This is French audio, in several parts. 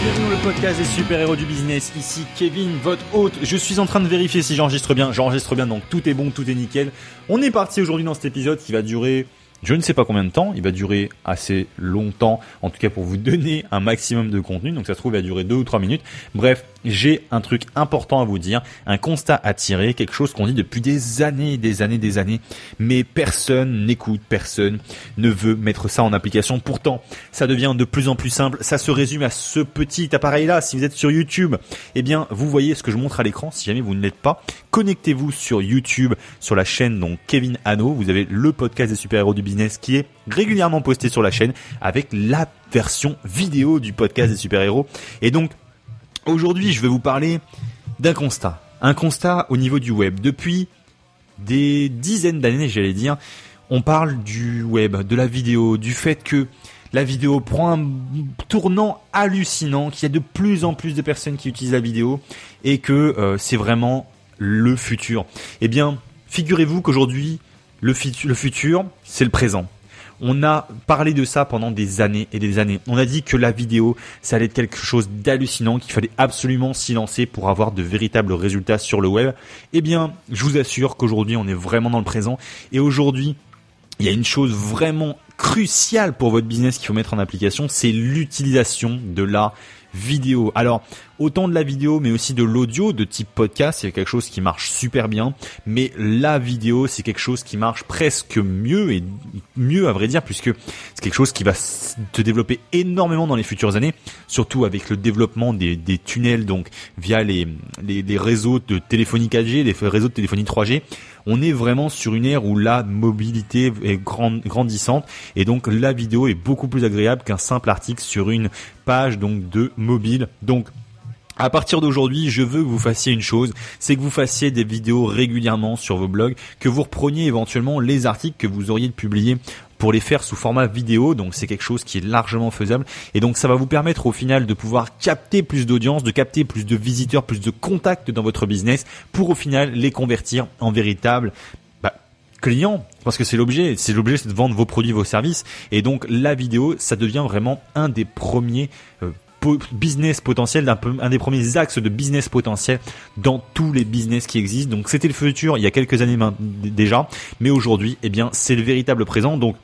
bienvenue le podcast des super-héros du business. Ici Kevin, votre hôte. Je suis en train de vérifier si j'enregistre bien. J'enregistre bien, donc tout est bon, tout est nickel. On est parti aujourd'hui dans cet épisode qui va durer je ne sais pas combien de temps, il va durer assez longtemps, en tout cas pour vous donner un maximum de contenu, donc ça se trouve il va durer deux ou trois minutes. Bref, j'ai un truc important à vous dire, un constat à tirer, quelque chose qu'on dit depuis des années, des années, des années, mais personne n'écoute, personne ne veut mettre ça en application. Pourtant, ça devient de plus en plus simple, ça se résume à ce petit appareil-là. Si vous êtes sur YouTube, eh bien, vous voyez ce que je montre à l'écran, si jamais vous ne l'êtes pas, connectez-vous sur YouTube, sur la chaîne donc Kevin Hano, vous avez le podcast des super-héros du business qui est régulièrement posté sur la chaîne avec la version vidéo du podcast des super-héros. Et donc, aujourd'hui, je vais vous parler d'un constat. Un constat au niveau du web. Depuis des dizaines d'années, j'allais dire, on parle du web, de la vidéo, du fait que la vidéo prend un tournant hallucinant, qu'il y a de plus en plus de personnes qui utilisent la vidéo et que euh, c'est vraiment le futur. Eh bien, figurez-vous qu'aujourd'hui, le, futur, c'est le présent. On a parlé de ça pendant des années et des années. On a dit que la vidéo, ça allait être quelque chose d'hallucinant, qu'il fallait absolument s'y lancer pour avoir de véritables résultats sur le web. Eh bien, je vous assure qu'aujourd'hui, on est vraiment dans le présent. Et aujourd'hui, il y a une chose vraiment cruciale pour votre business qu'il faut mettre en application, c'est l'utilisation de la vidéo. Alors, autant de la vidéo, mais aussi de l'audio de type podcast, c'est quelque chose qui marche super bien. Mais la vidéo, c'est quelque chose qui marche presque mieux et mieux à vrai dire, puisque c'est quelque chose qui va se développer énormément dans les futures années, surtout avec le développement des, tunnels, donc via les, les, les réseaux de téléphonie 4G, les réseaux de téléphonie 3G on est vraiment sur une ère où la mobilité est grandissante et donc la vidéo est beaucoup plus agréable qu'un simple article sur une page donc de mobile. Donc à partir d'aujourd'hui, je veux que vous fassiez une chose, c'est que vous fassiez des vidéos régulièrement sur vos blogs, que vous repreniez éventuellement les articles que vous auriez publiés pour les faire sous format vidéo. Donc c'est quelque chose qui est largement faisable. Et donc ça va vous permettre au final de pouvoir capter plus d'audience, de capter plus de visiteurs, plus de contacts dans votre business pour au final les convertir en véritables bah, clients parce que c'est l'objet c'est l'objet c'est de vendre vos produits vos services et donc la vidéo ça devient vraiment un des premiers euh, business potentiel, un, un des premiers axes de business potentiel dans tous les business qui existent. Donc c'était le futur il y a quelques années déjà, mais aujourd'hui, eh bien, c'est le véritable présent. Donc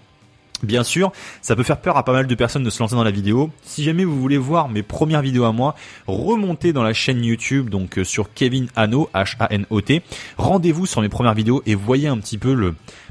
Bien sûr, ça peut faire peur à pas mal de personnes de se lancer dans la vidéo. Si jamais vous voulez voir mes premières vidéos à moi, remontez dans la chaîne YouTube, donc euh, sur Kevin Hano, H-A-N-O-T. Rendez-vous sur mes premières vidéos et voyez un petit peu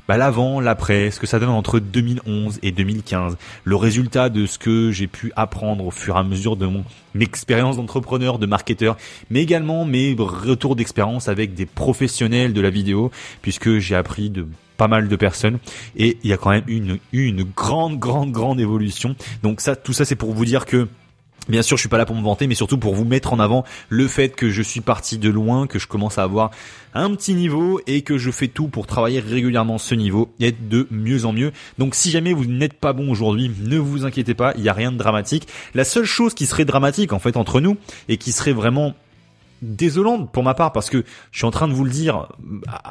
bah, l'avant, l'après, ce que ça donne entre 2011 et 2015, le résultat de ce que j'ai pu apprendre au fur et à mesure de mon expérience d'entrepreneur, de marketeur, mais également mes retours d'expérience avec des professionnels de la vidéo, puisque j'ai appris de pas mal de personnes et il y a quand même une, une grande, grande, grande évolution. Donc ça, tout ça, c'est pour vous dire que Bien sûr, je suis pas là pour me vanter, mais surtout pour vous mettre en avant le fait que je suis parti de loin, que je commence à avoir un petit niveau et que je fais tout pour travailler régulièrement ce niveau et être de mieux en mieux. Donc si jamais vous n'êtes pas bon aujourd'hui, ne vous inquiétez pas, il n'y a rien de dramatique. La seule chose qui serait dramatique en fait entre nous et qui serait vraiment désolante pour ma part parce que je suis en train de vous le dire,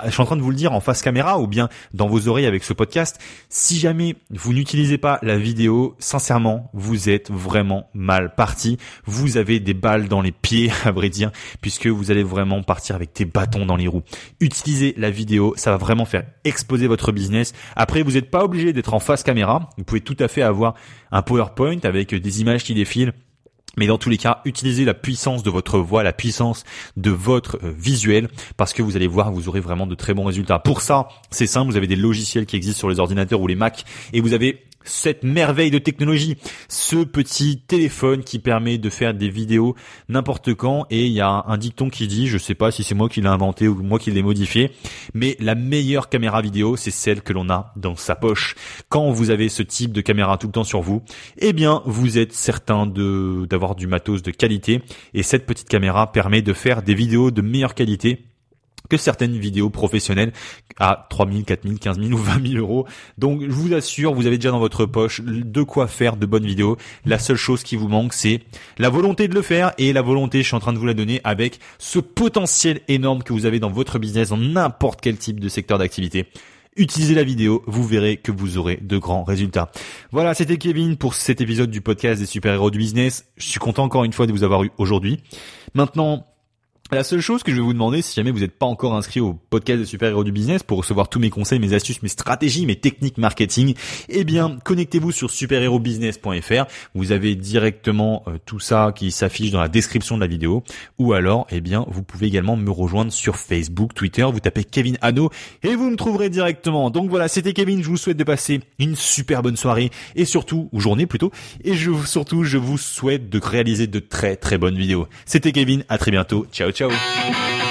je suis en train de vous le dire en face caméra ou bien dans vos oreilles avec ce podcast. Si jamais vous n'utilisez pas la vidéo, sincèrement, vous êtes vraiment mal parti. Vous avez des balles dans les pieds, à vrai dire, puisque vous allez vraiment partir avec des bâtons dans les roues. Utilisez la vidéo, ça va vraiment faire exploser votre business. Après, vous n'êtes pas obligé d'être en face caméra. Vous pouvez tout à fait avoir un PowerPoint avec des images qui défilent mais dans tous les cas, utilisez la puissance de votre voix, la puissance de votre euh, visuel, parce que vous allez voir, vous aurez vraiment de très bons résultats. Pour ça, c'est simple, vous avez des logiciels qui existent sur les ordinateurs ou les Mac, et vous avez cette merveille de technologie, ce petit téléphone qui permet de faire des vidéos n'importe quand et il y a un dicton qui dit, je sais pas si c'est moi qui l'ai inventé ou moi qui l'ai modifié, mais la meilleure caméra vidéo, c'est celle que l'on a dans sa poche. Quand vous avez ce type de caméra tout le temps sur vous, eh bien, vous êtes certain de d'avoir du matos de qualité et cette petite caméra permet de faire des vidéos de meilleure qualité que certaines vidéos professionnelles à 3000, 4000, 15000 ou 20 000 euros. Donc je vous assure, vous avez déjà dans votre poche de quoi faire de bonnes vidéos. La seule chose qui vous manque, c'est la volonté de le faire et la volonté, je suis en train de vous la donner avec ce potentiel énorme que vous avez dans votre business, dans n'importe quel type de secteur d'activité utilisez la vidéo, vous verrez que vous aurez de grands résultats. Voilà, c'était Kevin pour cet épisode du podcast des super-héros du business. Je suis content encore une fois de vous avoir eu aujourd'hui. Maintenant, la seule chose que je vais vous demander, si jamais vous n'êtes pas encore inscrit au podcast de Super Héros du Business pour recevoir tous mes conseils, mes astuces, mes stratégies, mes techniques marketing, eh bien, connectez-vous sur superhérobusiness.fr. Vous avez directement euh, tout ça qui s'affiche dans la description de la vidéo. Ou alors, eh bien, vous pouvez également me rejoindre sur Facebook, Twitter. Vous tapez Kevin Hano et vous me trouverez directement. Donc voilà, c'était Kevin. Je vous souhaite de passer une super bonne soirée et surtout, ou journée plutôt. Et je, surtout, je vous souhaite de réaliser de très très bonnes vidéos. C'était Kevin. À très bientôt. Ciao, ciao. Ciao